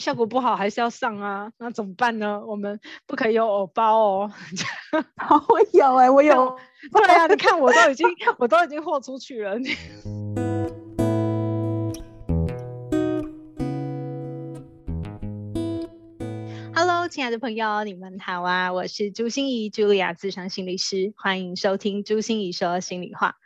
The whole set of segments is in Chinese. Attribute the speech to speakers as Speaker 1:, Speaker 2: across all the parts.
Speaker 1: 效果不好还是要上啊，那怎么办呢？我们不可以有偶包哦。
Speaker 2: 我有哎、欸，我有。
Speaker 1: 对啊，你看我都已经，我都已经豁出去了。Hello，亲爱的朋友，你们好啊！我是朱心怡，Julia，咨商心理师，欢迎收听朱心怡说心里话。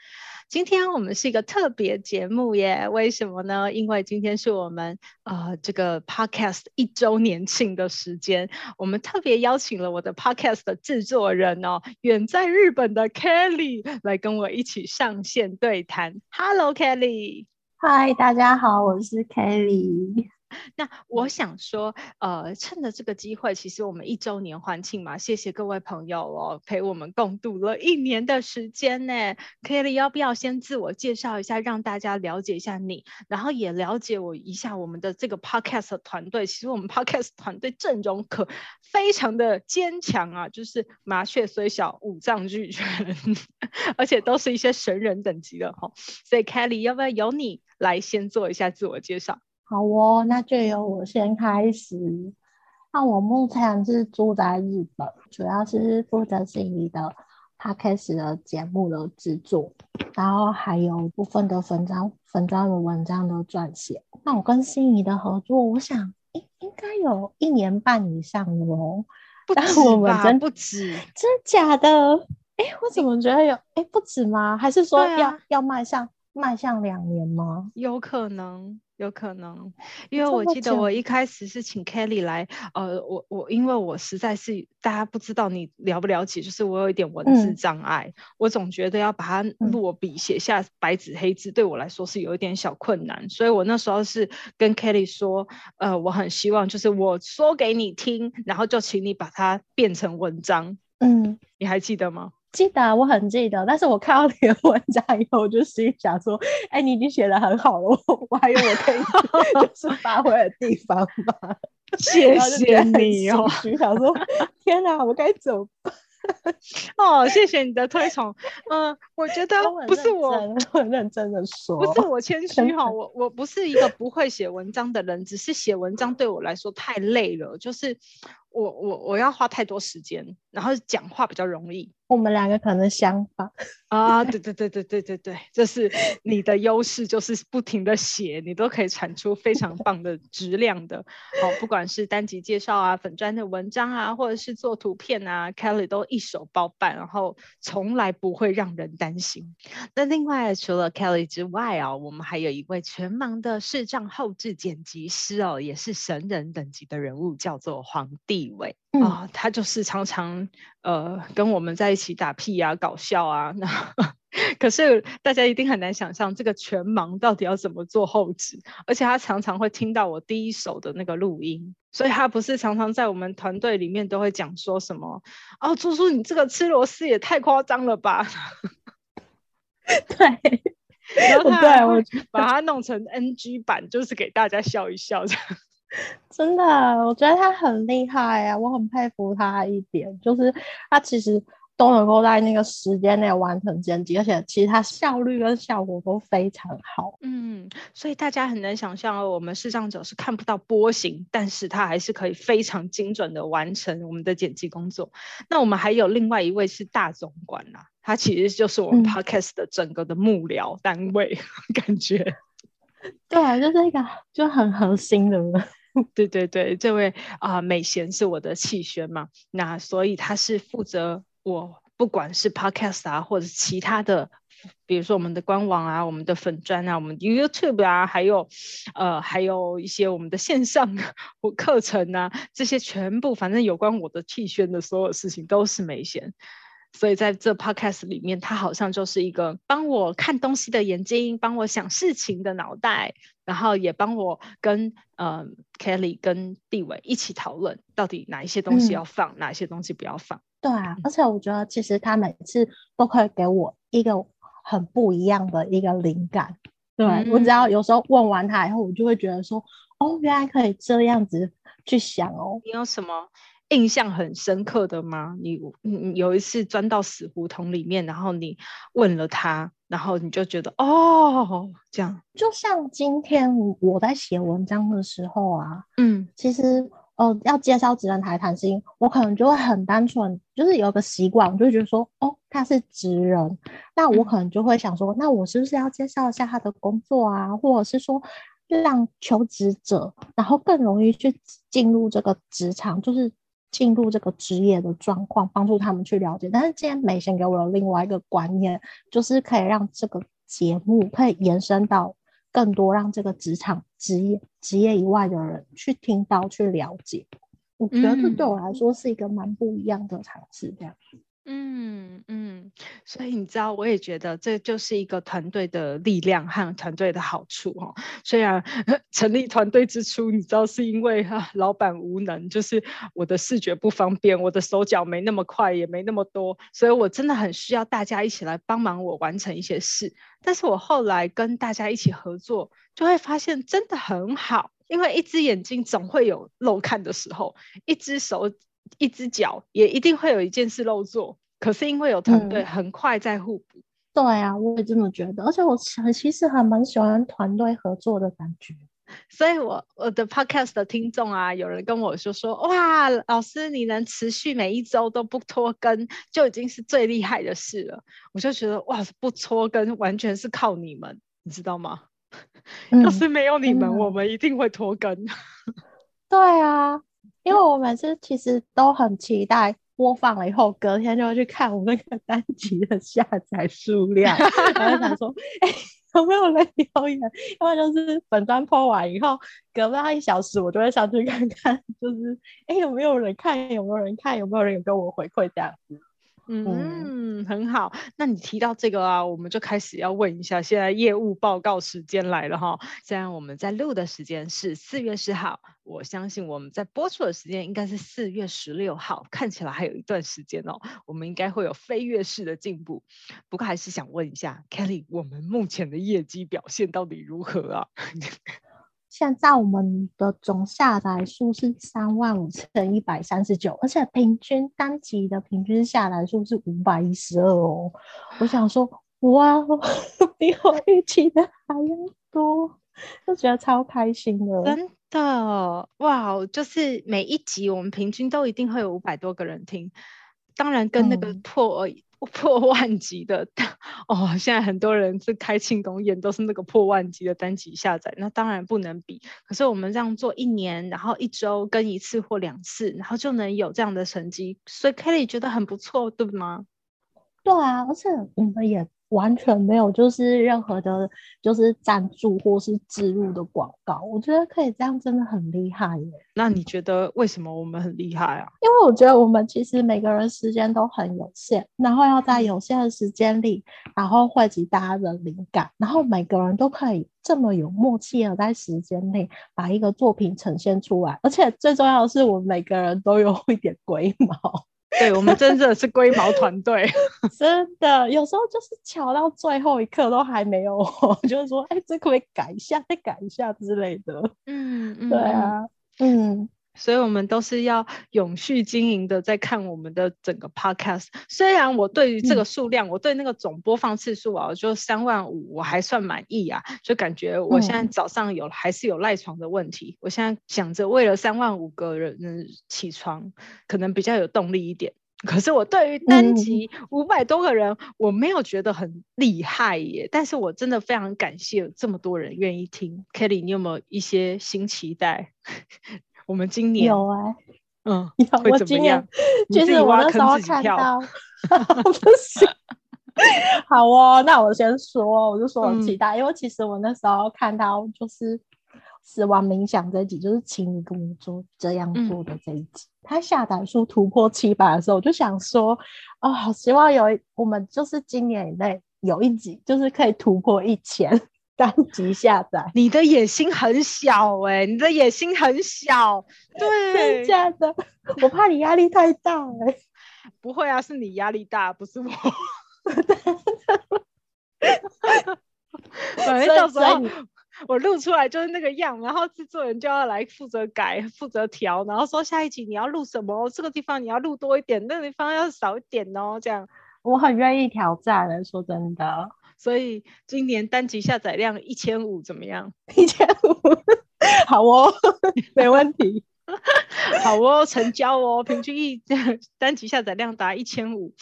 Speaker 1: 今天我们是一个特别节目耶，为什么呢？因为今天是我们呃这个 podcast 一周年庆的时间，我们特别邀请了我的 podcast 的制作人哦，远在日本的 Kelly 来跟我一起上线对谈。Hello，Kelly。
Speaker 3: 嗨，大家好，我是 Kelly。
Speaker 1: 那我想说，呃，趁着这个机会，其实我们一周年欢庆嘛，谢谢各位朋友哦，陪我们共度了一年的时间呢。Kelly 要不要先自我介绍一下，让大家了解一下你，然后也了解我一下我们的这个 Podcast 团队。其实我们 Podcast 团队阵容可非常的坚强啊，就是麻雀虽小，五脏俱全，而且都是一些神人等级的哈。所以 Kelly 要不要由你来先做一下自我介绍？
Speaker 3: 好哦，那就由我先开始。那我目前是住在日本，主要是负责心仪的 Podcast 的节目的制作，然后还有部分的文章、粉章的文章的撰写。那我跟心仪的合作，我想应应该有一年半以上了哦。
Speaker 1: 不止吧？不止，
Speaker 3: 真假的？哎，我怎么觉得有？哎，不止吗？还是说要、啊、要迈向迈向两年吗？
Speaker 1: 有可能。有可能，因为我记得我一开始是请 Kelly 来，呃，我我因为我实在是大家不知道你了不了解，就是我有一点文字障碍，嗯、我总觉得要把它落笔写下白纸黑字，对我来说是有一点小困难，所以我那时候是跟 Kelly 说，呃，我很希望就是我说给你听，然后就请你把它变成文章，嗯，你还记得吗？
Speaker 3: 记得，我很记得，但是我看到你的文章以后，我就心想说：“哎、欸，你已经写的很好了，我我还有我可以 就是发挥的地方吗。”
Speaker 1: 谢谢你哦，
Speaker 3: 就想说：“天哪，我该怎么办？”
Speaker 1: 哦，谢谢你的推崇。嗯、呃，我觉得不是我
Speaker 3: 很认真的说，
Speaker 1: 不是我谦虚哈，我我不是一个不会写文章的人，只是写文章对我来说太累了，就是我我我要花太多时间，然后讲话比较容易。
Speaker 3: 我们两个可能相反
Speaker 1: 啊，对对对对对对对，这是你的优势，就是不停的写，你都可以产出非常棒的质量的。好，不管是单集介绍啊、粉砖的文章啊，或者是做图片啊，Kelly 都一手包办，然后从来不会让人担心。那另外除了 Kelly 之外啊，我们还有一位全盲的视障后置剪辑师哦，也是神人等级的人物，叫做皇帝伟。啊、嗯哦，他就是常常呃跟我们在一起打屁啊、搞笑啊。那 可是大家一定很难想象，这个全盲到底要怎么做后置，而且他常常会听到我第一手的那个录音，所以他不是常常在我们团队里面都会讲说什么哦，猪猪你这个吃螺丝也太夸张了吧？
Speaker 3: 对，
Speaker 1: 然后他会把它弄成 NG 版，就是给大家笑一笑这样。
Speaker 3: 真的，我觉得他很厉害啊，我很佩服他一点，就是他其实都能够在那个时间内完成剪辑，而且其实他效率跟效果都非常好。
Speaker 1: 嗯，所以大家很难想象哦，我们视障者是看不到波形，但是他还是可以非常精准的完成我们的剪辑工作。那我们还有另外一位是大总管啦，他其实就是我们 Podcast 的整个的幕僚单位，嗯、感觉。
Speaker 3: 对，就是一个就很核心的人。
Speaker 1: 对对对，这位啊、美贤是我的气宣嘛，那所以他是负责我不管是 Podcast 啊，或者其他的，比如说我们的官网啊、我们的粉专啊、我们的 YouTube 啊，还有呃还有一些我们的线上或课程啊，这些全部反正有关我的气宣的所有事情都是美贤。所以在这 podcast 里面，他好像就是一个帮我看东西的眼睛，帮我想事情的脑袋。然后也帮我跟呃 Kelly 跟地伟一起讨论，到底哪一些东西要放，嗯、哪一些东西不要放。
Speaker 3: 对啊，而且我觉得其实他每次都可以给我一个很不一样的一个灵感。对、嗯、我只要有时候问完他以后，我就会觉得说，哦，原来可以这样子去想哦。
Speaker 1: 你有什么？印象很深刻的吗？你你有一次钻到死胡同里面，然后你问了他，然后你就觉得哦，这样。
Speaker 3: 就像今天我在写文章的时候啊，
Speaker 1: 嗯，
Speaker 3: 其实呃要介绍职人台谈心，我可能就会很单纯，就是有个习惯，我就觉得说，哦，他是职人，那我可能就会想说，嗯、那我是不是要介绍一下他的工作啊，或者是说让求职者然后更容易去进入这个职场，就是。进入这个职业的状况，帮助他们去了解。但是今天美贤给我的另外一个观念，就是可以让这个节目可以延伸到更多，让这个职场职业职业以外的人去听到、去了解。我觉得这对我来说是一个蛮不一样的尝试，这样。
Speaker 1: 嗯嗯，所以你知道，我也觉得这就是一个团队的力量和团队的好处哦。虽然 成立团队之初，你知道是因为哈、啊、老板无能，就是我的视觉不方便，我的手脚没那么快，也没那么多，所以我真的很需要大家一起来帮忙我完成一些事。但是我后来跟大家一起合作，就会发现真的很好，因为一只眼睛总会有漏看的时候，一只手。一只脚也一定会有一件事漏做，可是因为有团队，很快在互补。
Speaker 3: 嗯。对啊，我也这么觉得，而且我其实还蛮喜欢团队合作的感觉。
Speaker 1: 所以我我的 podcast 的听众啊，有人跟我说说，哇，老师你能持续每一周都不拖更，就已经是最厉害的事了。我就觉得哇，不拖更完全是靠你们，你知道吗？嗯、要是没有你们，嗯、我们一定会拖更。
Speaker 3: 对啊。因为我每次其实都很期待播放了以后，隔天就会去看我那个单集的下载数量，然后想说，哎、欸，有没有人留言？要么就是本专播完以后，隔不到一小时，我就会上去看看，就是哎、欸，有没有人看？有没有人看？有没有人有跟我回馈这样子？
Speaker 1: 嗯，很好。那你提到这个啊，我们就开始要问一下，现在业务报告时间来了哈。虽然我们在录的时间是四月十号，我相信我们在播出的时间应该是四月十六号，看起来还有一段时间哦。我们应该会有飞跃式的进步。不过还是想问一下，Kelly，我们目前的业绩表现到底如何啊？
Speaker 3: 现在我们的总下载数是三万五千一百三十九，而且平均单集的平均下载数是五百一十二哦。我想说，哇，比我预期的还要多，就觉得超开心的。
Speaker 1: 真的，哇，就是每一集我们平均都一定会有五百多个人听，当然跟那个破。嗯 破万级的哦，现在很多人是开庆功宴，都是那个破万级的单集下载，那当然不能比。可是我们这样做一年，然后一周跟一次或两次，然后就能有这样的成绩，所以 Kelly 觉得很不错，对吗？
Speaker 3: 对啊，而且我们也。完全没有，就是任何的，就是赞助或是植入的广告。我觉得可以这样，真的很厉害耶。
Speaker 1: 那你觉得为什么我们很厉害啊？
Speaker 3: 因为我觉得我们其实每个人时间都很有限，然后要在有限的时间里，然后汇集大家的灵感，然后每个人都可以这么有默契的在时间内把一个作品呈现出来。而且最重要的是，我们每个人都有一点龟毛。
Speaker 1: 对，我们真的是龟毛团队，
Speaker 3: 真的有时候就是巧到最后一刻都还没有，就是说，哎，这可不可以改一下，再改一下之类的。
Speaker 1: 嗯嗯，
Speaker 3: 对啊，嗯。
Speaker 1: 所以，我们都是要永续经营的，在看我们的整个 podcast。虽然我对于这个数量，嗯、我对那个总播放次数啊，就三万五，我还算满意啊。就感觉我现在早上有、嗯、还是有赖床的问题。我现在想着，为了三万五个人起床，可能比较有动力一点。可是我对于单集五百多个人，嗯、我没有觉得很厉害耶。但是我真的非常感谢这么多人愿意听。Kelly，你有没有一些新期待？我们今年
Speaker 3: 有哎、欸，
Speaker 1: 嗯，
Speaker 3: 有。我今年就是我那时候看到，不是，好哦，那我先说，我就说我期待，嗯、因为其实我那时候看到就是死亡冥想这一集，就是请你跟我做这样做的这一集，他、嗯、下载数突破七百的时候，我就想说，哦，好希望有我们就是今年以内有一集就是可以突破一千。单集下载。
Speaker 1: 你的野心很小哎、欸，你的野心很小，对，
Speaker 3: 真的假的？我怕你压力太大哎、欸。
Speaker 1: 不会啊，是你压力大，不是我。反正到时候我录出来就是那个样，然后制作人就要来负责改、负责调，然后说下一集你要录什么，这个地方你要录多一点，那个地方要少一点哦，这样。
Speaker 3: 我很愿意挑战的，说真的。
Speaker 1: 所以今年单集下载量一千五怎么样？
Speaker 3: 一千五，好哦，没问题。
Speaker 1: 好哦，成交哦，平均一单集下载量达一千五。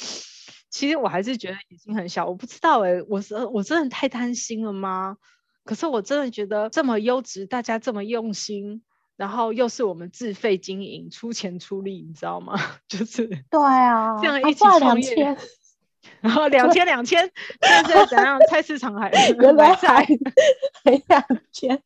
Speaker 1: 其实我还是觉得已经很小，我不知道哎，我是我真的太贪心了吗？可是我真的觉得这么优质，大家这么用心，然后又是我们自费经营，出钱出力，你知道吗？就是
Speaker 3: 对啊，
Speaker 1: 这样一起创业。然后两千两千，现在怎样？菜市场还
Speaker 3: 原来还两千，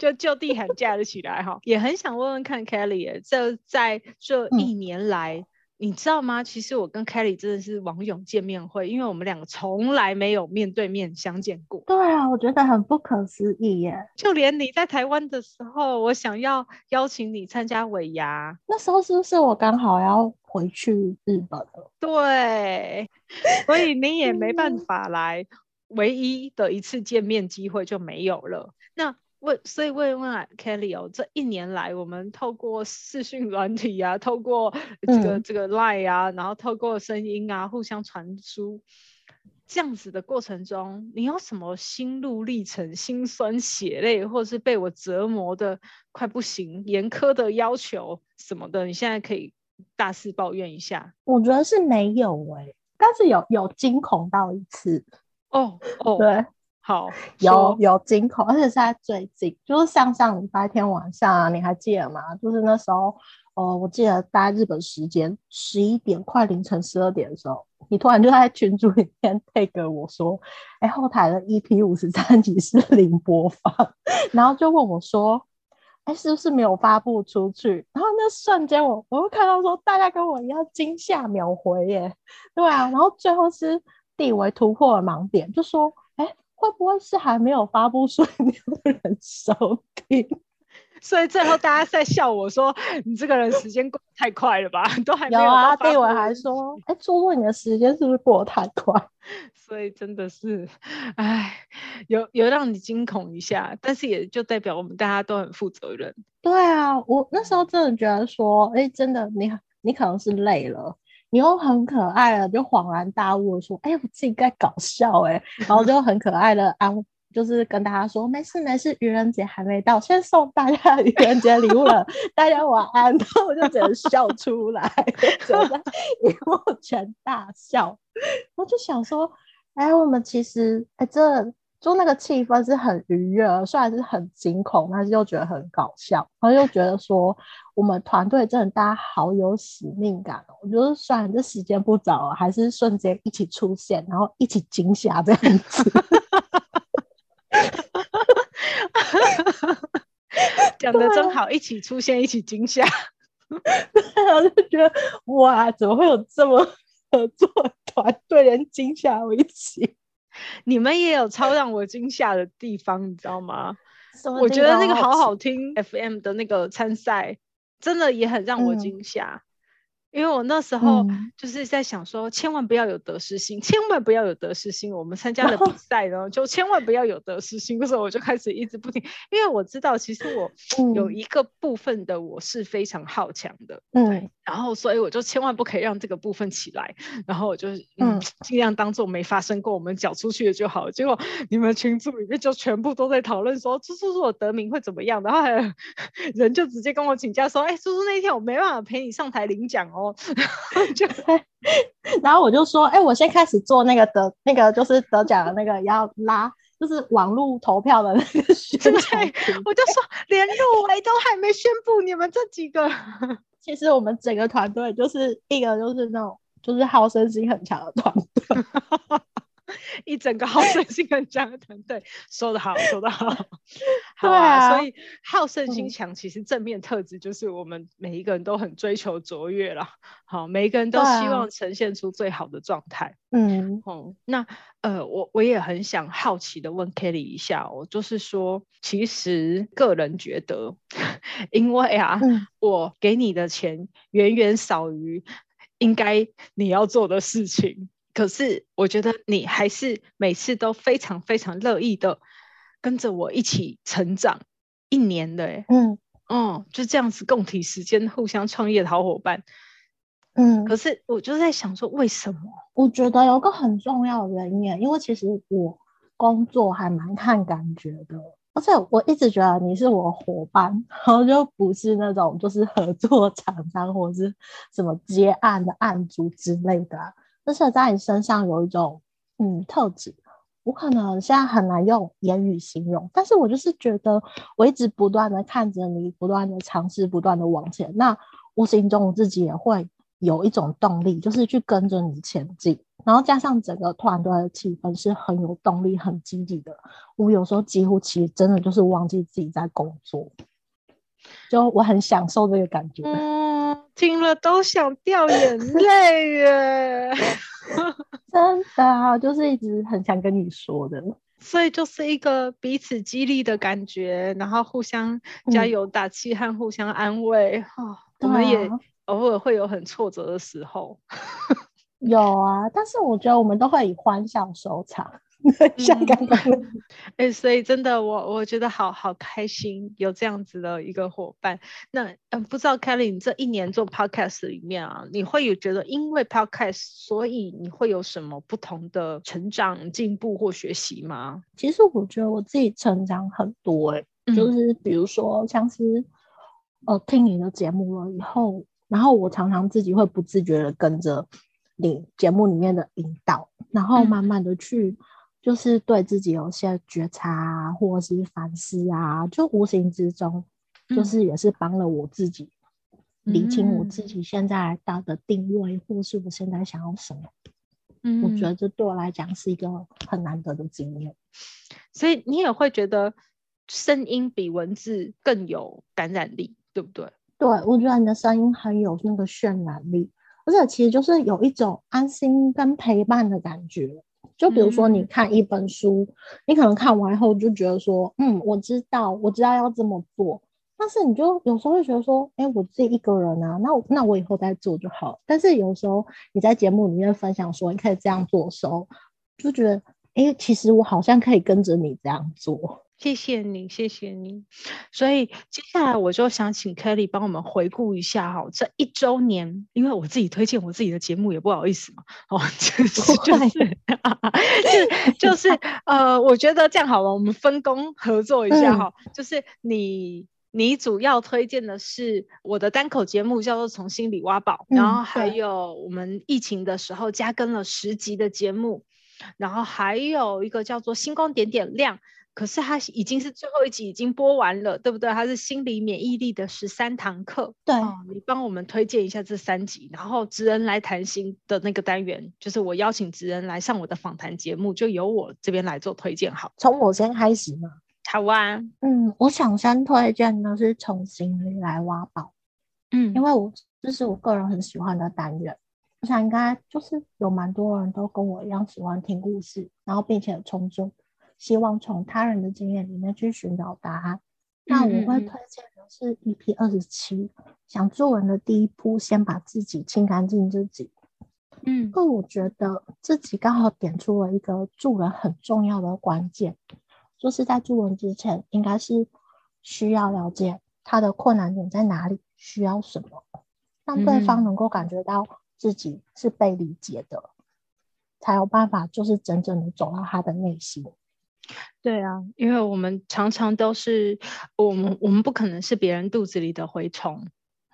Speaker 1: 就就地喊价了起来哈。也很想问问看 Kelly，这在这一年来，嗯、你知道吗？其实我跟 Kelly 真的是网友见面会，因为我们两个从来没有面对面相见过。
Speaker 3: 对啊，我觉得很不可思议耶。
Speaker 1: 就连你在台湾的时候，我想要邀请你参加尾牙，
Speaker 3: 那时候是不是我刚好要回去日本了？
Speaker 1: 对。所以你也没办法来，唯一的一次见面机会就没有了。那问，所以问问 Kelly 哦，这一年来，我们透过视讯软体啊，透过这个、嗯、这个 Line 啊，然后透过声音啊，互相传输，这样子的过程中，你有什么心路历程、心酸血泪，或是被我折磨的快不行、严苛的要求什么的？你现在可以大肆抱怨一下。
Speaker 3: 我觉得是没有哎、欸。但是有有惊恐到一次
Speaker 1: 哦哦，
Speaker 3: 对，
Speaker 1: 好
Speaker 3: 有有惊恐，而且是在最近，就是上上礼拜天晚上啊，你还记得吗？就是那时候，哦，我记得大概日本时间十一点，快凌晨十二点的时候，你突然就在群组里面 tag 我说，哎，后台的 EP 五十三集是零播放，然后就问我说。哎，是不是没有发布出去？然后那瞬间我，我我会看到说，大家跟我一样惊吓秒回耶，对啊。然后最后是地维突破了盲点，就说，哎，会不会是还没有发布，所以没有人收听？
Speaker 1: 所以最后大家在笑我说：“你这个人时间过太快了吧？都还没有。”
Speaker 3: 有啊，地伟还说：“哎，猪猪，你的时间是不是过得太快？”
Speaker 1: 所以真的是，哎，有有让你惊恐一下，但是也就代表我们大家都很负责任。
Speaker 3: 对啊，我那时候真的觉得说：“哎，真的，你你可能是累了，你又很可爱了就恍然大悟说：‘哎，我自己在搞笑哎’，然后就很可爱的安。”就是跟大家说没事没事，愚人节还没到，先送大家愚人节礼物了，大家晚安。然后我就只能笑出来，就在萤幕前大笑。我就想说，哎，我们其实哎，这就那个气氛是很愉悦，虽然是很惊恐，但是又觉得很搞笑。然后又觉得说，我们团队真的大家好有使命感哦。我觉得虽然这时间不早了，还是瞬间一起出现，然后一起惊吓这样子。
Speaker 1: 讲的真好，一起出现，一起惊吓。
Speaker 3: 我就觉得哇，怎么会有这么合作团队，连惊吓我一起？
Speaker 1: 你们也有超让我惊吓的地方，你知道吗？我觉得那个好好听 FM 的那个参赛，真的也很让我惊吓。嗯因为我那时候就是在想说，千万不要有得失心，嗯、千万不要有得失心。我们参加的比赛呢，就千万不要有得失心。所以我就开始一直不停，因为我知道其实我有一个部分的我是非常好强的，嗯，然后所以我就千万不可以让这个部分起来。然后我就嗯，尽量当做没发生过，我们缴出去的就好了。结果你们群组里面就全部都在讨论说，猪猪我得名会怎么样？然后还有 人就直接跟我请假说，哎，猪猪那一天我没办法陪你上台领奖哦。哦，就
Speaker 3: 然后我就说，哎、欸，我先开始做那个得那个就是得奖的那个要拉，就是网络投票的那个宣传。
Speaker 1: 我就说，连入围都还没宣布，你们这几个，
Speaker 3: 其实我们整个团队就是一个就是那种就是好胜心很强的团队。
Speaker 1: 一整个好胜心很强的团队，说得好，说得好，好啊。所以好胜心强，其实正面特质就是我们每一个人都很追求卓越了。好，每一个人都希望呈现出最好的状态。嗯，哦，那呃，我我也很想好奇的问 Kelly 一下，我就是说，其实个人觉得，因为啊，嗯、我给你的钱远远少于应该你要做的事情。可是我觉得你还是每次都非常非常乐意的跟着我一起成长一年的，哎，嗯，哦，就这样子共体时间，互相创业的好伙伴，嗯。可是我就在想说，为什么？
Speaker 3: 我觉得有个很重要的原因，因为其实我工作还蛮看感觉的，而且我一直觉得你是我伙伴，然后就不是那种就是合作厂商或者是什么接案的案主之类的。就是在你身上有一种嗯特质，我可能现在很难用言语形容，但是我就是觉得我一直不断的看着你，不断的尝试，不断的往前，那无形中我自己也会有一种动力，就是去跟着你前进，然后加上整个团队的气氛是很有动力、很积极的，我有时候几乎其实真的就是忘记自己在工作，就我很享受这个感觉。嗯
Speaker 1: 听了都想掉眼泪耶，
Speaker 3: 真的啊，就是一直很想跟你说的，
Speaker 1: 所以就是一个彼此激励的感觉，然后互相加油打气和互相安慰。嗯哦、我们也偶尔会有很挫折的时候，
Speaker 3: 有啊，但是我觉得我们都会以欢笑收场。像刚刚，
Speaker 1: 哎、欸，所以真的，我我觉得好好开心，有这样子的一个伙伴。那嗯，不知道 Kelly，你这一年做 Podcast 里面啊，你会有觉得因为 Podcast，所以你会有什么不同的成长、进步或学习吗？
Speaker 3: 其实我觉得我自己成长很多、欸，哎、嗯，就是比如说像是呃听你的节目了以后，然后我常常自己会不自觉的跟着你节目里面的引导，然后慢慢的去。嗯就是对自己有些觉察啊，或者是反思啊，就无形之中，就是也是帮了我自己理清我自己现在到的定位，嗯、或是我现在想要什么。嗯，我觉得这对我来讲是一个很难得的经验。
Speaker 1: 所以你也会觉得声音比文字更有感染力，对不对？
Speaker 3: 对，我觉得你的声音很有那个渲染力，而且其实就是有一种安心跟陪伴的感觉。就比如说，你看一本书，嗯，你可能看完后就觉得说，嗯，我知道，我知道要这么做。但是你就有时候会觉得说，哎，我自己一个人啊，那我那我以后再做就好。但是有时候你在节目里面分享说，你可以这样做的时候，就觉得，哎，其实我好像可以跟着你这样做。
Speaker 1: 谢谢你，谢谢你。所以接下来我就想请 Kelly 帮我们回顾一下哈，这一周年，因为我自己推荐我自己的节目也不好意思嘛，哦，就 是就是就就是呃，我觉得这样好了，我们分工合作一下哈，嗯、就是你你主要推荐的是我的单口节目叫做从心里挖宝，嗯、然后还有我们疫情的时候加更了十集的节目，然后还有一个叫做星光点点亮。可是它已经是最后一集，已经播完了，对不对？它是心理免疫力的十三堂课。
Speaker 3: 对，
Speaker 1: 哦、你帮我们推荐一下这三集，然后职人来谈心的那个单元，就是我邀请职人来上我的访谈节目，就由我这边来做推荐。好，
Speaker 3: 从我先开始嘛。
Speaker 1: 好啊。
Speaker 3: 嗯，我想先推荐的是从心里来挖宝。嗯，因为我这是我个人很喜欢的单元，我想应该就是有蛮多人都跟我一样喜欢听故事，然后并且从中。希望从他人的经验里面去寻找答案。那我会推荐的是 EP 二十七，想做人的第一步，先把自己清干净自己。嗯，那我觉得自己刚好点出了一个助人很重要的关键，就是在助人之前，应该是需要了解他的困难点在哪里，需要什么，让对方能够感觉到自己是被理解的，才有办法就是真正的走到他的内心。
Speaker 1: 对啊，因为我们常常都是我们，我们不可能是别人肚子里的蛔虫，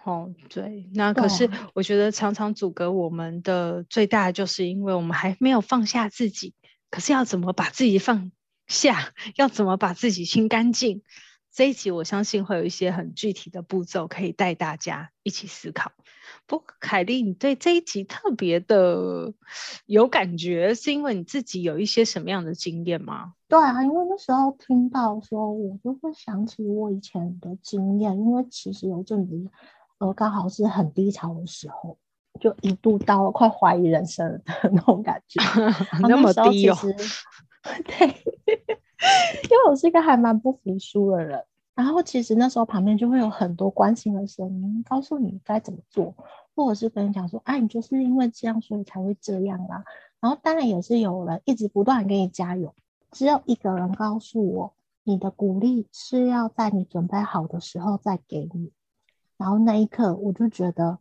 Speaker 1: 哦，对。那可是我觉得常常阻隔我们的最大，就是因为我们还没有放下自己。可是要怎么把自己放下？要怎么把自己清干净？这一集我相信会有一些很具体的步骤可以带大家一起思考。不过凯莉，你对这一集特别的有感觉，是因为你自己有一些什么样的经验吗？
Speaker 3: 对啊，因为那时候听到说，我就会想起我以前的经验，因为其实有阵子，呃，刚好是很低潮的时候，就一度到了快怀疑人生的那种感觉，
Speaker 1: 那么低哦。
Speaker 3: 对，因为我是一个还蛮不服输的人。然后其实那时候旁边就会有很多关心的声音，告诉你该怎么做，或者是跟你讲说，哎，你就是因为这样，所以才会这样啦。然后当然也是有人一直不断给你加油。只有一个人告诉我，你的鼓励是要在你准备好的时候再给你。然后那一刻，我就觉得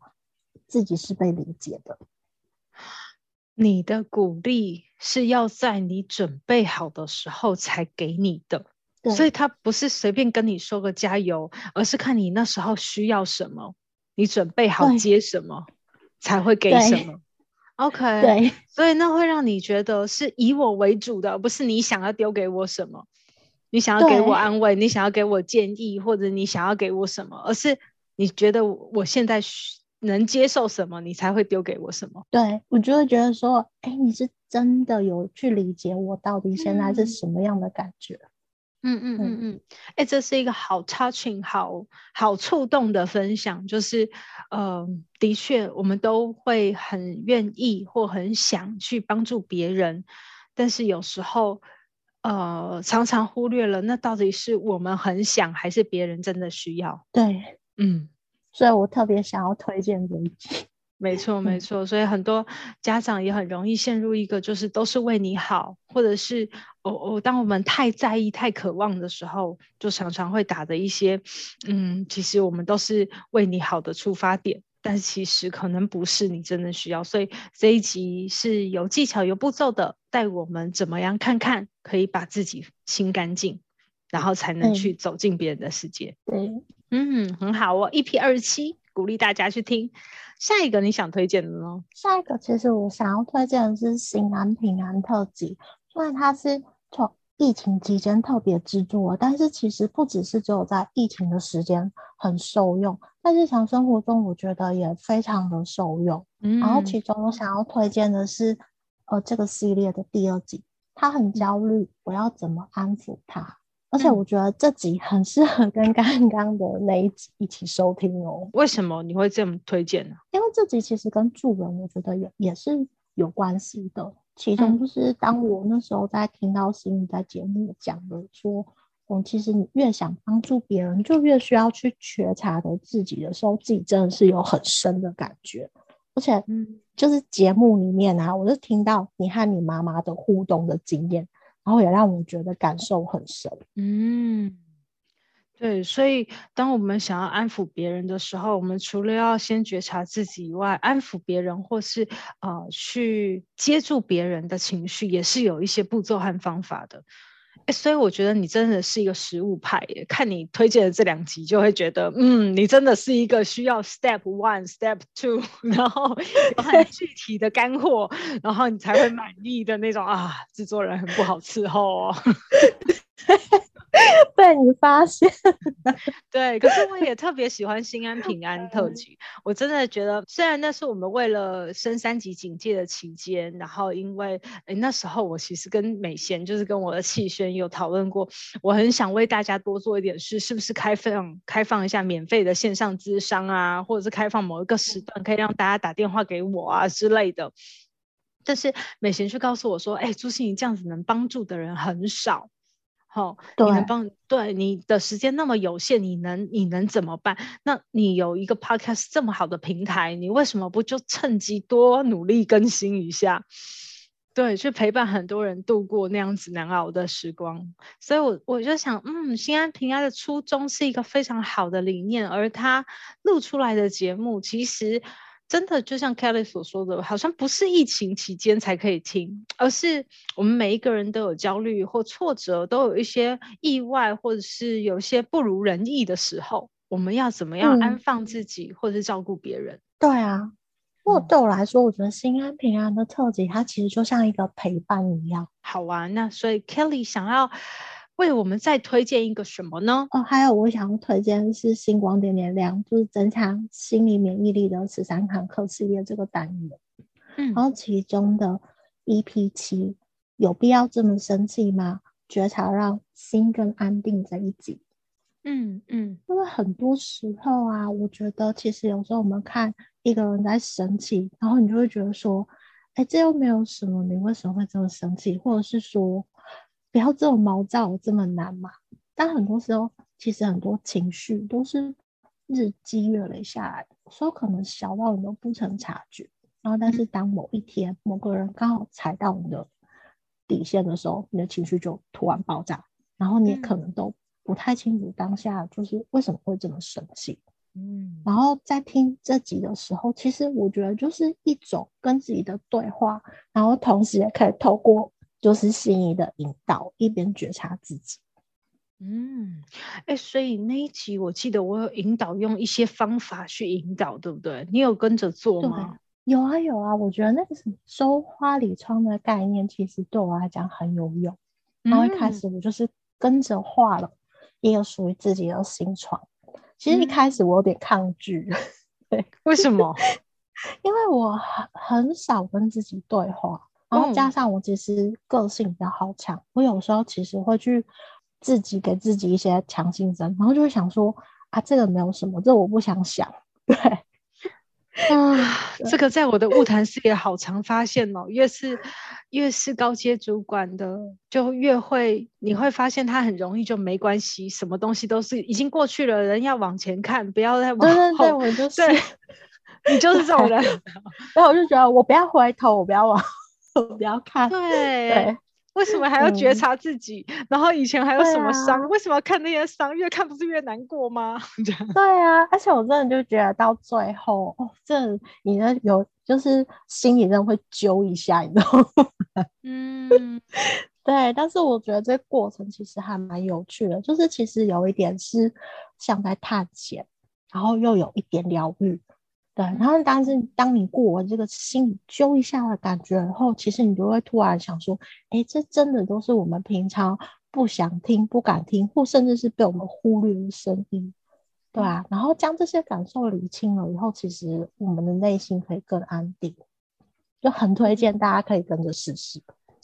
Speaker 3: 自己是被理解的。
Speaker 1: 你的鼓励是要在你准备好的时候才给你的。所以他不是随便跟你说个加油，而是看你那时候需要什么，你准备好接什么，才会给什么。OK，
Speaker 3: 对，
Speaker 1: 所以那会让你觉得是以我为主的，不是你想要丢给我什么，你想要给我安慰，你想要给我建议，或者你想要给我什么，而是你觉得我现在能接受什么，你才会丢给我什么。
Speaker 3: 对，我就会觉得说，哎，你是真的有去理解我到底现在是什么样的感觉。嗯
Speaker 1: 嗯嗯嗯嗯，哎、欸，这是一个好 touching、好好触动的分享。就是，呃，的确，我们都会很愿意或很想去帮助别人，但是有时候，呃，常常忽略了那到底是我们很想，还是别人真的需要？
Speaker 3: 对，
Speaker 1: 嗯，
Speaker 3: 所以我特别想要推荐这一集。
Speaker 1: 没错，没错，所以很多家长也很容易陷入一个，就是都是为你好，或者是哦哦，当我们太在意、太渴望的时候，就常常会打的一些，嗯，其实我们都是为你好的出发点，但其实可能不是你真的需要。所以这一集是有技巧、有步骤的，带我们怎么样看看，可以把自己清干净，然后才能去走进别人的世界。
Speaker 3: 对，
Speaker 1: 嗯，很好哦，EP 二十七，鼓励大家去听。下一个你想推荐的呢？
Speaker 3: 下一个其实我想要推荐的是新安平安特辑，虽然它是从疫情期间特别制作，但是其实不只是只有在疫情的时间很受用，在日常生活中我觉得也非常的受用。嗯，然后其中我想要推荐的是，呃，这个系列的第二集，他很焦虑，我要怎么安抚他？而且我觉得这集很适合跟刚刚的那一集一起收听哦。
Speaker 1: 为什么你会这么推荐呢？
Speaker 3: 因为这集其实跟助人，我觉得也也是有关系的。其中就是当我那时候在听到心怡在节目讲的说，嗯，其实你越想帮助别人，就越需要去觉察的自己的时候，自己真的是有很深的感觉。而且，嗯，就是节目里面啊，我就听到你和你妈妈的互动的经验。然后也让我觉得感受很深。
Speaker 1: 嗯，对，所以当我们想要安抚别人的时候，我们除了要先觉察自己以外，安抚别人或是呃去接住别人的情绪，也是有一些步骤和方法的。所以我觉得你真的是一个实物派耶，看你推荐的这两集，就会觉得，嗯，你真的是一个需要 step one、step two，然后有很具体的干货，然后你才会满意的那种啊，制作人很不好伺候哦。
Speaker 3: 被你发现，
Speaker 1: 对，可是我也特别喜欢心安平安特辑。我真的觉得，虽然那是我们为了升三级警戒的期间，然后因为诶那时候我其实跟美贤，就是跟我的气宣有讨论过，我很想为大家多做一点事，是不是开放开放一下免费的线上咨商啊，或者是开放某一个时段可以让大家打电话给我啊之类的。但是美贤却告诉我说，哎，朱心怡这样子能帮助的人很少。好、哦，你能帮对你的时间那么有限，你能你能怎么办？那你有一个 podcast 这么好的平台，你为什么不就趁机多努力更新一下？对，去陪伴很多人度过那样子难熬的时光。所以我，我我就想，嗯，心安平安的初衷是一个非常好的理念，而他录出来的节目其实。真的就像 Kelly 所说的，好像不是疫情期间才可以听，而是我们每一个人都有焦虑或挫折，都有一些意外，或者是有些不如人意的时候，我们要怎么样安放自己，嗯、或者是照顾别人？
Speaker 3: 对啊，不过对我来说，我觉得心安平安的特辑，它其实就像一个陪伴一样。
Speaker 1: 好啊，那所以 Kelly 想要为我们再推荐一个什么呢？
Speaker 3: 哦，还有我想推荐是星光点点亮，就是增强心理免疫力的十三堂课系列这个单元。嗯，然后其中的 EP 七，有必要这么生气吗？觉察让心更安定这一集。
Speaker 1: 嗯嗯，
Speaker 3: 因为很多时候啊，我觉得其实有时候我们看一个人在生气，然后你就会觉得说，哎，这又没有什么，你为什么会这么生气？或者是说。不要这么毛躁，这么难嘛？但很多时候，其实很多情绪都是日积月累下来的，所以可能小到你都不曾察觉。然后，但是当某一天某个人刚好踩到你的底线的时候，你的情绪就突然爆炸，然后你也可能都不太清楚当下就是为什么会这么生气。嗯，然后在听这集的时候，其实我觉得就是一种跟自己的对话，然后同时也可以透过。就是心仪的引导，一边觉察自己。
Speaker 1: 嗯，哎、欸，所以那一集我记得我有引导用一些方法去引导，对不对？你有跟着做吗？
Speaker 3: 有啊，有啊。我觉得那个什么收花里窗的概念，其实对我来讲很有用。嗯、然后一开始我就是跟着画了一个属于自己的新床。其实一开始我有点抗拒，嗯、对，
Speaker 1: 为什么？
Speaker 3: 因为我很很少跟自己对话。然后加上我其实个性比较好强，嗯、我有时候其实会去自己给自己一些强心针，然后就会想说啊，这个没有什么，这、我不想想。对，
Speaker 1: 啊，这个在我的物谈室也好常发现哦，越是越是高阶主管的，就越会你会发现他很容易就没关系，什么东西都是已经过去了，人要往前看，不要再往后。
Speaker 3: 对对对，我就是，
Speaker 1: 你就是这种人。
Speaker 3: 然后我就觉得我不要回头，我不要往。不要看，
Speaker 1: 对，对，为什么还要觉察自己？嗯、然后以前还有什么伤？啊、为什么要看那些伤？越看不是越难过吗？
Speaker 3: 对啊，而且我真的就觉得到最后，哦，这你呢有就是心里真的会揪一下，你知道吗？嗯，对。但是我觉得这个过程其实还蛮有趣的，就是其实有一点是像在探险，然后又有一点疗愈。对，然后当是当你过完这个心里揪一下的感觉，然后其实你就会突然想说，哎，这真的都是我们平常不想听、不敢听，或甚至是被我们忽略的声音，对啊，然后将这些感受理清了以后，其实我们的内心可以更安定，就很推荐大家可以跟着试试。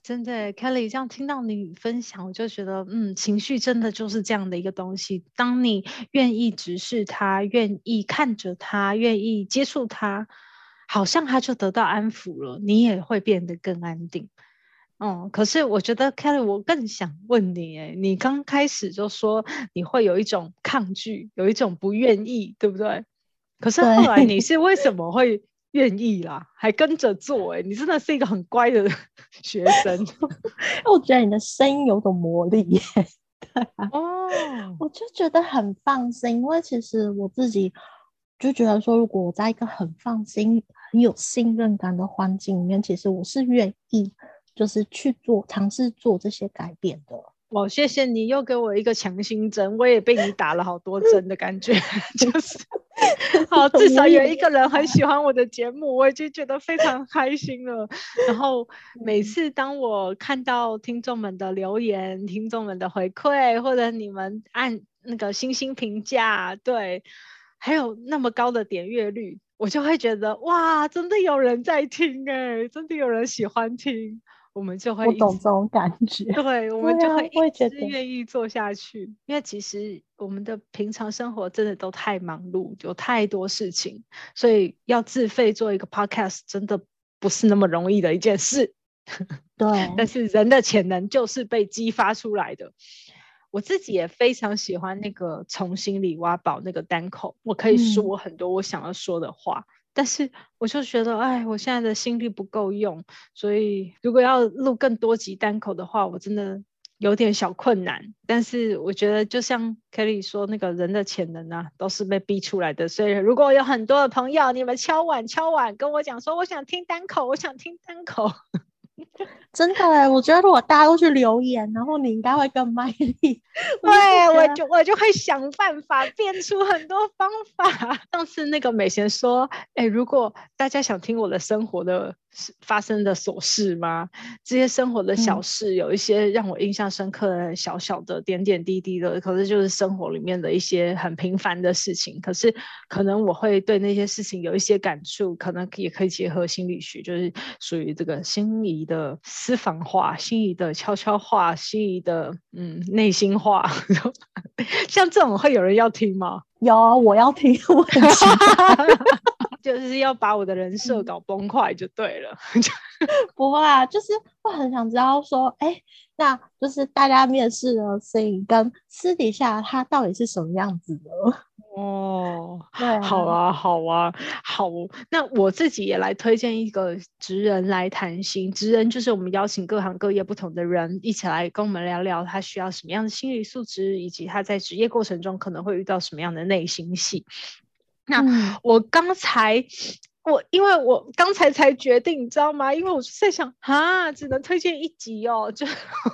Speaker 1: 真的，Kelly，这样听到你分享，我就觉得，嗯，情绪真的就是这样的一个东西。当你愿意直视它，愿意看着它，愿意接触它，好像它就得到安抚了，你也会变得更安定。嗯，可是我觉得，Kelly，我更想问你，哎，你刚开始就说你会有一种抗拒，有一种不愿意，对不对？可是后来你是为什么会？愿意啦，还跟着做，欸，哎，你真的是一个很乖的 学生。
Speaker 3: 我觉得你的声音有种魔力，耶。对啊，哦，我就觉得很放心，因为其实我自己就觉得说，如果我在一个很放心、很有信任感的环境里面，其实我是愿意，就是去做、尝试做这些改变的。
Speaker 1: 我谢谢你又给我一个强心针，我也被你打了好多针的感觉，就是 好，至少有一个人很喜欢我的节目，我已经觉得非常开心了。然后 每次当我看到听众们的留言、听众们的回馈，或者你们按那个星星评价，对，还有那么高的点阅率，我就会觉得哇，真的有人在听哎，真的有人喜欢听。我们就会
Speaker 3: 不懂这种感觉，
Speaker 1: 对，我们就会一直愿意做下去。因为其实我们的平常生活真的都太忙碌，有太多事情，所以要自费做一个 podcast 真的不是那么容易的一件事。
Speaker 3: 对，
Speaker 1: 但是人的潜能就是被激发出来的。我自己也非常喜欢那个从心里挖宝那个单口，我可以说很多我想要说的话。嗯但是我就觉得，哎，我现在的心力不够用，所以如果要录更多集单口的话，我真的有点小困难。但是我觉得，就像 Kelly 说，那个人的潜能啊，都是被逼出来的。所以如果有很多的朋友，你们敲碗敲碗跟我讲说，我想听单口，我想听单口。
Speaker 3: 真的哎，我觉得如果大家都去留言，然后你应该会更卖力。
Speaker 1: 对，我就我就会想办法变出很多方法。上次那个美贤说，哎，如果大家想听我的生活的发生的琐事吗？这些生活的小事，有一些让我印象深刻的小小的点点滴滴的，可是就是生活里面的一些很平凡的事情。可是可能我会对那些事情有一些感触，可能也可以结合心理学，就是属于这个心仪的私房话、心仪的悄悄话、心仪的嗯内心话。像这种会有人要听吗？
Speaker 3: 有，我要听，我很期待。
Speaker 1: 就是要把我的人设搞崩坏就对了，
Speaker 3: 不会啊，就是会很想知道说，哎、欸，那就是大家面试的声音跟私底下他到底是什么样子的？
Speaker 1: 哦，对啊，好啊，好啊，好。那我自己也来推荐一个职人来谈心，职人就是我们邀请各行各业不同的人一起来跟我们聊聊，他需要什么样的心理素质，以及他在职业过程中可能会遇到什么样的内心戏。那我刚才，我因为我刚才才决定，你知道吗？因为我是在想，啊，只能推荐一集哦，就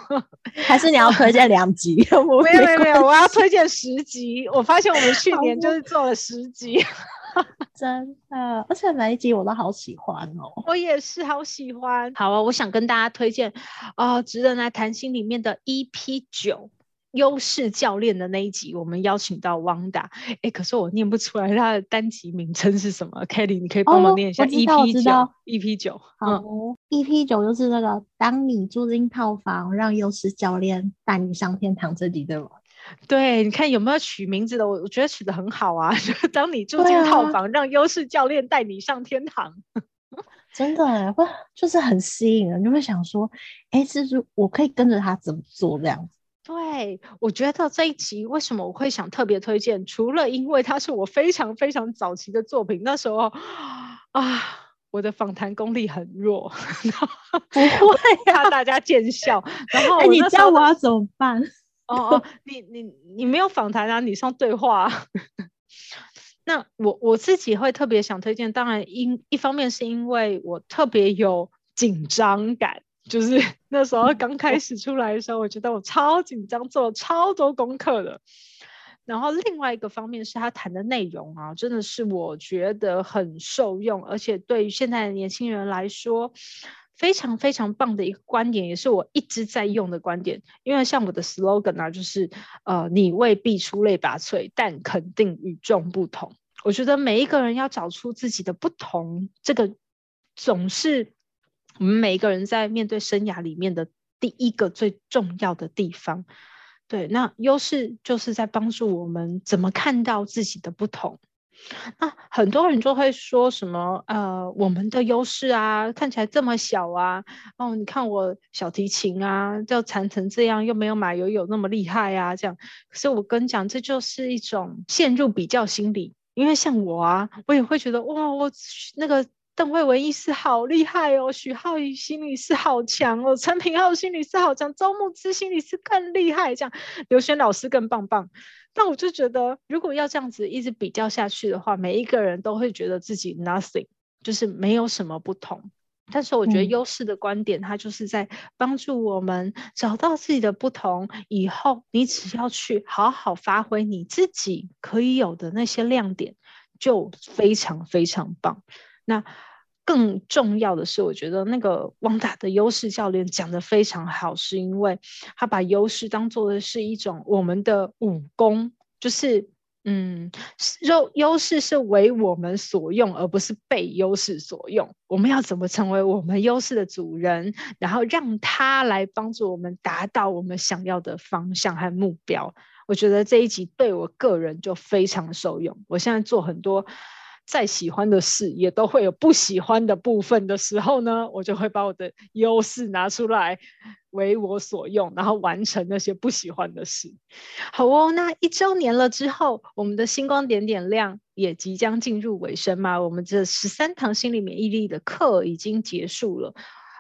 Speaker 3: 还是你要推荐两集？
Speaker 1: 没有没有没有，我要推荐十集。我发现我们去年就是做了十集，
Speaker 3: 真的，而且每一集我都好喜欢哦。
Speaker 1: 我也是好喜欢。好啊，我想跟大家推荐啊，职人来谈心里面的 EP 九。优势教练的那一集，我们邀请到汪达。哎，可是我念不出来他的单集名称是什么？Kelly，你可以帮忙念一下。
Speaker 3: 哦、EP 九
Speaker 1: ，EP 九。
Speaker 3: 好、嗯、，EP 九就是那个当你住进套房，让优势教练带你上天堂这集对吗？
Speaker 1: 对，你看有没有取名字的？我我觉得取得很好啊。当你住进套房，啊、让优势教练带你上天堂。
Speaker 3: 真的会就是很吸引人，就会想说，哎，是不是我可以跟着他怎么做这样子？
Speaker 1: 对，我觉得这一集为什么我会想特别推荐？除了因为它是我非常非常早期的作品，那时候啊，我的访谈功力很弱，
Speaker 3: 不会
Speaker 1: 怕大家见笑。然后，
Speaker 3: 哎，你教我要怎么办？
Speaker 1: 哦哦，你你你没有访谈啊，你上对话。那我我自己会特别想推荐，当然因一方面是因为我特别有紧张感。就是 那时候刚开始出来的时候，我觉得我超紧张，做了超多功课的。然后另外一个方面是他谈的内容啊，真的是我觉得很受用，而且对于现在的年轻人来说，非常非常棒的一个观点，也是我一直在用的观点。因为像我的 slogan 啊，就是呃，你未必出类拔萃，但肯定与众不同。我觉得每一个人要找出自己的不同，这个总是。我们每一个人在面对生涯里面的第一个最重要的地方，对，那优势就是在帮助我们怎么看到自己的不同。那很多人就会说什么，呃，我们的优势啊，看起来这么小啊，哦，你看我小提琴啊，就弹成这样，又没有马友友那么厉害啊，这样。可是我跟你讲，这就是一种陷入比较心理，因为像我啊，我也会觉得，哇，我那个。邓惠文医师好厉害哦，许浩宇心理师好强哦，陈品浩心理师好强，周慕之心理师更厉害，这样刘轩老师更棒棒。但我就觉得，如果要这样子一直比较下去的话，每一个人都会觉得自己 nothing，就是没有什么不同。但是我觉得优势的观点，它就是在帮助我们找到自己的不同，以后你只要去好好发挥你自己可以有的那些亮点，就非常非常棒。那更重要的是，我觉得那个汪达的优势教练讲得非常好，是因为他把优势当做的是一种我们的武功，就是嗯，优优势是为我们所用，而不是被优势所用。我们要怎么成为我们优势的主人，然后让他来帮助我们达到我们想要的方向和目标？我觉得这一集对我个人就非常受用。我现在做很多。再喜欢的事也都会有不喜欢的部分的时候呢，我就会把我的优势拿出来为我所用，然后完成那些不喜欢的事。好哦，那一周年了之后，我们的星光点点亮也即将进入尾声嘛。我们这十三堂心理免疫力的课已经结束了。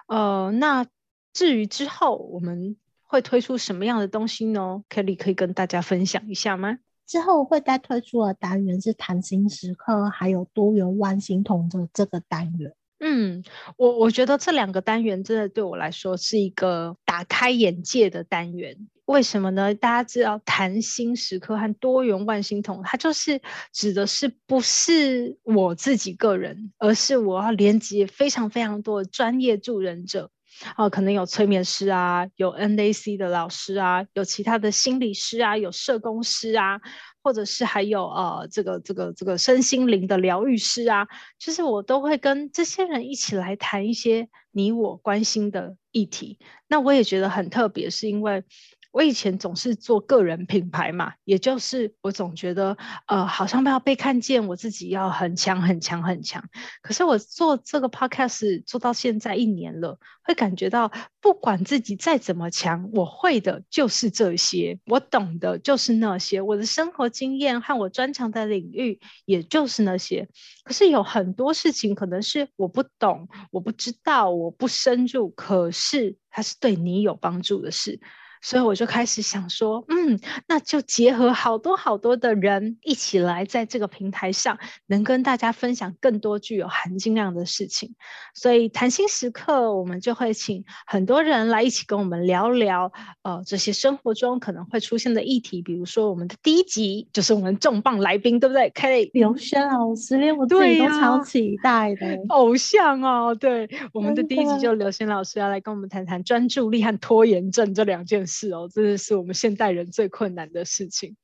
Speaker 1: 呃，那至于之后我们会推出什么样的东西呢？Kelly 可以跟大家分享一下吗？
Speaker 3: 之后会再推出的单元是谈心时刻，还有多元万星筒的这个单元。
Speaker 1: 嗯，我我觉得这两个单元真的对我来说是一个打开眼界的单元。为什么呢？大家知道谈心时刻和多元万星筒，它就是指的是不是我自己个人，而是我要连接非常非常多的专业助人者。哦，可能有催眠师啊，有 NAC 的老师啊，有其他的心理师啊，有社工师啊，或者是还有呃，这个这个这个身心灵的疗愈师啊，就是我都会跟这些人一起来谈一些你我关心的议题。那我也觉得很特别，是因为。我以前总是做个人品牌嘛，也就是我总觉得，呃，好像要被看见，我自己要很强很强很强。可是我做这个 podcast 做到现在一年了，会感觉到，不管自己再怎么强，我会的就是这些，我懂的就是那些，我的生活经验和我专长的领域也就是那些。可是有很多事情可能是我不懂，我不知道，我不深入，可是它是对你有帮助的事。所以我就开始想说，嗯，那就结合好多好多的人一起来，在这个平台上，能跟大家分享更多具有含金量的事情。所以谈心时刻，我们就会请很多人来一起跟我们聊聊，呃，这些生活中可能会出现的议题。比如说，我们的第一集就是我们重磅来宾，对不对？Kelly
Speaker 3: 刘轩老师，连我自己都超期待的
Speaker 1: 偶像哦。对，我们的第一集就刘轩老师要来跟我们谈谈专注力和拖延症这两件事。是哦，真的是我们现代人最困难的事情。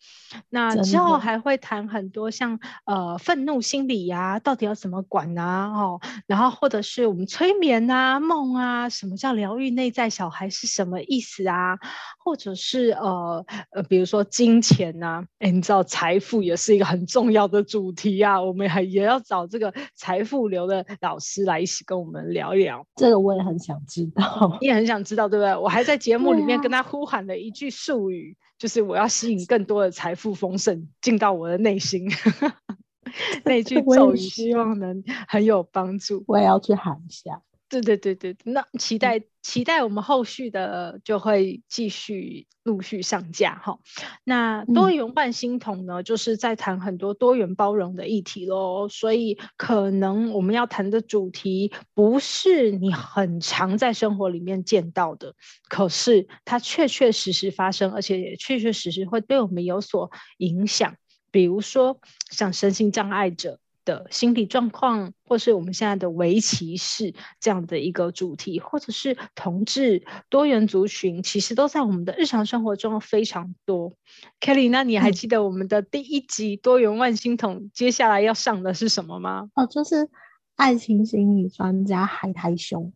Speaker 1: 那之后还会谈很多像呃愤怒心理呀、啊，到底要怎么管啊？哦，然后或者是我们催眠啊、梦啊，什么叫疗愈内在小孩是什么意思啊？或者是呃呃，比如说金钱呐、啊，哎，你知道财富也是一个很重要的主题啊。我们还也要找这个财富流的老师来一起跟我们聊一聊。
Speaker 3: 这个我也很想知道，
Speaker 1: 你也很想知道，对不对？我还在节目里面跟他呼喊了一句术语，就是我要吸引更多的财富丰盛进到我的内心。那句 咒语希望能很有帮助。
Speaker 3: 我也要去喊一下。
Speaker 1: 对对对对，那期待期待我们后续的就会继续陆续上架哈。那多元万星筒呢，就是在谈很多多元包容的议题喽，所以可能我们要谈的主题不是你很常在生活里面见到的，可是它确确实实发生，而且也确确实实会对我们有所影响，比如说像身心障碍者。的心理状况，或是我们现在的围棋式这样的一个主题，或者是同志多元族群，其实都在我们的日常生活中非常多。Kelly，那你还记得我们的第一集多元万星筒、嗯、接下来要上的是什么吗？
Speaker 3: 哦，就是爱情心理专家海苔熊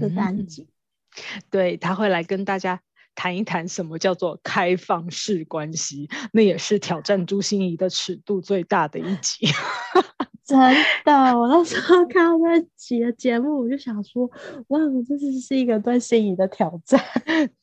Speaker 3: 的单集。
Speaker 1: 嗯、对，他会来跟大家谈一谈什么叫做开放式关系，那也是挑战朱心怡的尺度最大的一集。
Speaker 3: 真的，我那时候看到那期的节目，我就想说，哇，这是是一个对心仪的挑战。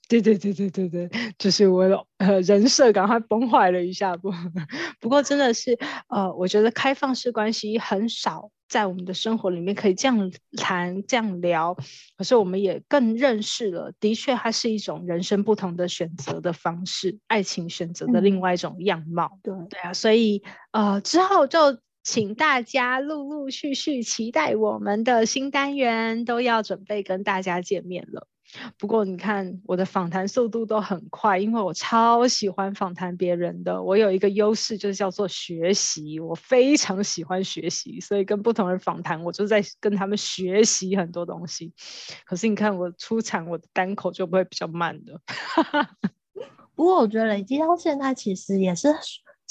Speaker 1: 对对对对对对，就是我的呃人设赶快崩坏了一下不，不过真的是呃，我觉得开放式关系很少在我们的生活里面可以这样谈这样聊，可是我们也更认识了，的确它是一种人生不同的选择的方式，爱情选择的另外一种样貌。
Speaker 3: 对、
Speaker 1: 嗯、对啊，所以呃之后就。请大家陆陆续续期待我们的新单元，都要准备跟大家见面了。不过你看我的访谈速度都很快，因为我超喜欢访谈别人的。我有一个优势就是叫做学习，我非常喜欢学习，所以跟不同人访谈，我就在跟他们学习很多东西。可是你看我出产我的单口就不会比较慢的。
Speaker 3: 不过我觉得累积到现在其实也是。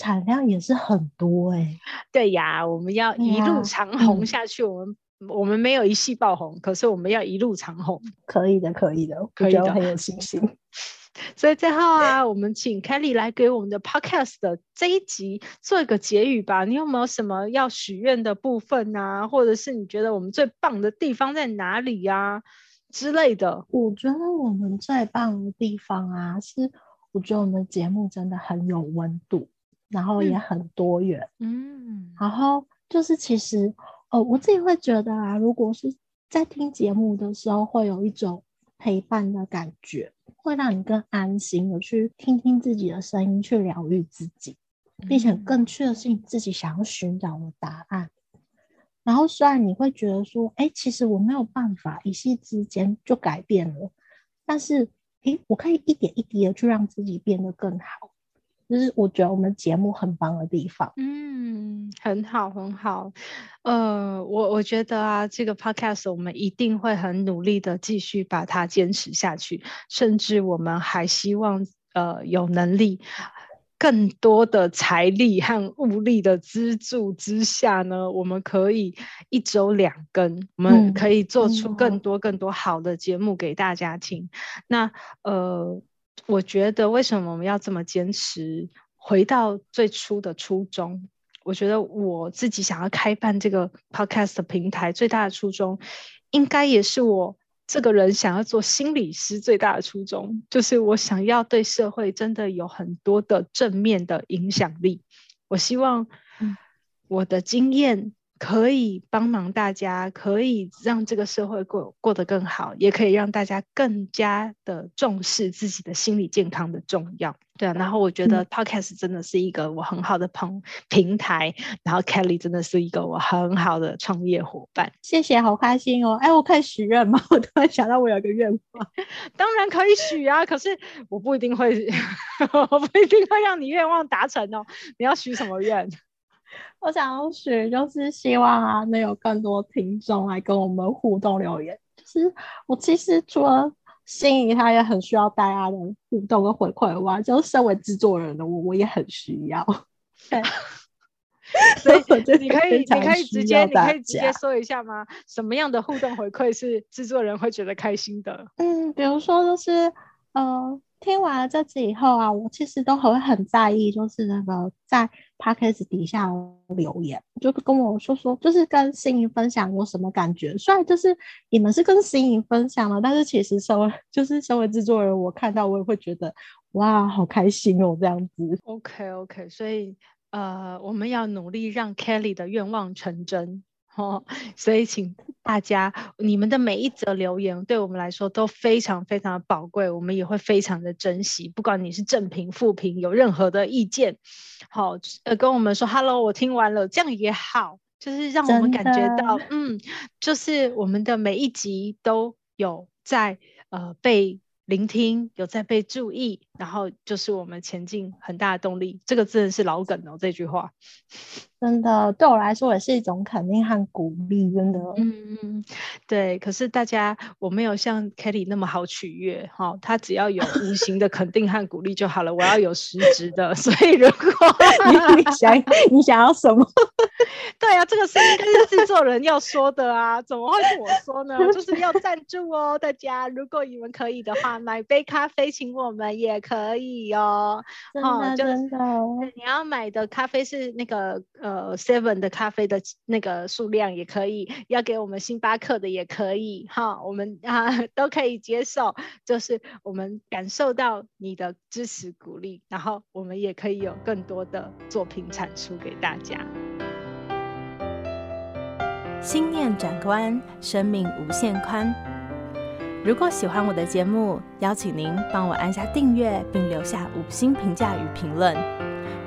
Speaker 3: 产量也是很多哎、欸，
Speaker 1: 对呀，我们要一路长虹下去。我们、嗯、我们没有一夕爆红，可是我们要一路长红。
Speaker 3: 可以的，可以的，可以的，很有信心。
Speaker 1: 所以最后啊，我们请 Kelly 来给我们的 Podcast 的这一集做一个结语吧。你有没有什么要许愿的部分啊？或者是你觉得我们最棒的地方在哪里呀、啊？之类的？
Speaker 3: 我觉得我们最棒的地方啊，是我觉得我们的节目真的很有温度。然后也很多元，
Speaker 1: 嗯，
Speaker 3: 然后就是其实，呃，我自己会觉得啊，如果是在听节目的时候，会有一种陪伴的感觉，会让你更安心的去听听自己的声音，去疗愈自己，并且更确信自己想要寻找的答案。然后虽然你会觉得说，哎，其实我没有办法一夕之间就改变了，但是，哎，我可以一点一滴的去让自己变得更好。就是我觉得我们节目很棒的地方。
Speaker 1: 嗯，很好，很好。呃，我我觉得啊，这个 podcast 我们一定会很努力的继续把它坚持下去，甚至我们还希望呃有能力更多的财力和物力的资助之下呢，我们可以一周两更，我们可以做出更多更多好的节目给大家听。嗯、那呃。我觉得为什么我们要这么坚持？回到最初的初衷，我觉得我自己想要开办这个 podcast 的平台最大的初衷，应该也是我这个人想要做心理师最大的初衷，就是我想要对社会真的有很多的正面的影响力。我希望我的经验。可以帮忙大家，可以让这个社会过过得更好，也可以让大家更加的重视自己的心理健康的重要。对啊，然后我觉得 Podcast 真的是一个我很好的朋平台，嗯、然后 Kelly 真的是一个我很好的创业伙伴。
Speaker 3: 谢谢，好开心哦！哎，我可以许愿吗？我突然想到我有个愿望，
Speaker 1: 当然可以许啊，可是我不一定会，我不一定会让你愿望达成哦。你要许什么愿？
Speaker 3: 我想要学，就是希望啊，能有更多听众来跟我们互动留言。就是我其实除了心仪，他也很需要大家的互动跟回馈的话，就是身为制作人的我，我也很需要。对，
Speaker 1: 所以你可以，你可以直接，你可以直接说一下吗？什么样的互动回馈是制作人会觉得开心的？
Speaker 3: 嗯，比如说就是，呃。听完了这次以后啊，我其实都很很在意，就是那个在 podcast 底下留言，就跟我说说，就是跟心仪分享我什么感觉。虽然就是你们是跟心仪分享了，但是其实身为就是身为制作人，我看到我也会觉得哇，好开心哦，这样子。
Speaker 1: OK OK，所以呃，我们要努力让 Kelly 的愿望成真。哦，所以请大家，你们的每一则留言对我们来说都非常非常的宝贵，我们也会非常的珍惜。不管你是正评、负评，有任何的意见，好，呃，跟我们说 “hello”，我听完了，这样也好，就是让我们感觉到，嗯，就是我们的每一集都有在呃被聆听，有在被注意，然后就是我们前进很大的动力。这个真的是老梗哦，这句话。
Speaker 3: 真的对我来说也是一种肯定和鼓励，真的。
Speaker 1: 嗯嗯，对。可是大家，我没有像 Kelly 那么好取悦哈，他只要有无形的肯定和鼓励就好了。我要有实质的，所以如果
Speaker 3: 你你想你想要什么？
Speaker 1: 对啊，这个是是制作人要说的啊，怎么会是我说呢？就是要赞助哦，大家，如果你们可以的话，买杯咖啡请我们也可以哦。
Speaker 3: 真的真的，
Speaker 1: 你要买的咖啡是那个。呃呃，seven 的咖啡的那个数量也可以，要给我们星巴克的也可以，哈，我们啊 都可以接受，就是我们感受到你的支持鼓励，然后我们也可以有更多的作品产出给大家。
Speaker 2: 心念转关，生命无限宽。如果喜欢我的节目，邀请您帮我按下订阅，并留下五星评价与评论。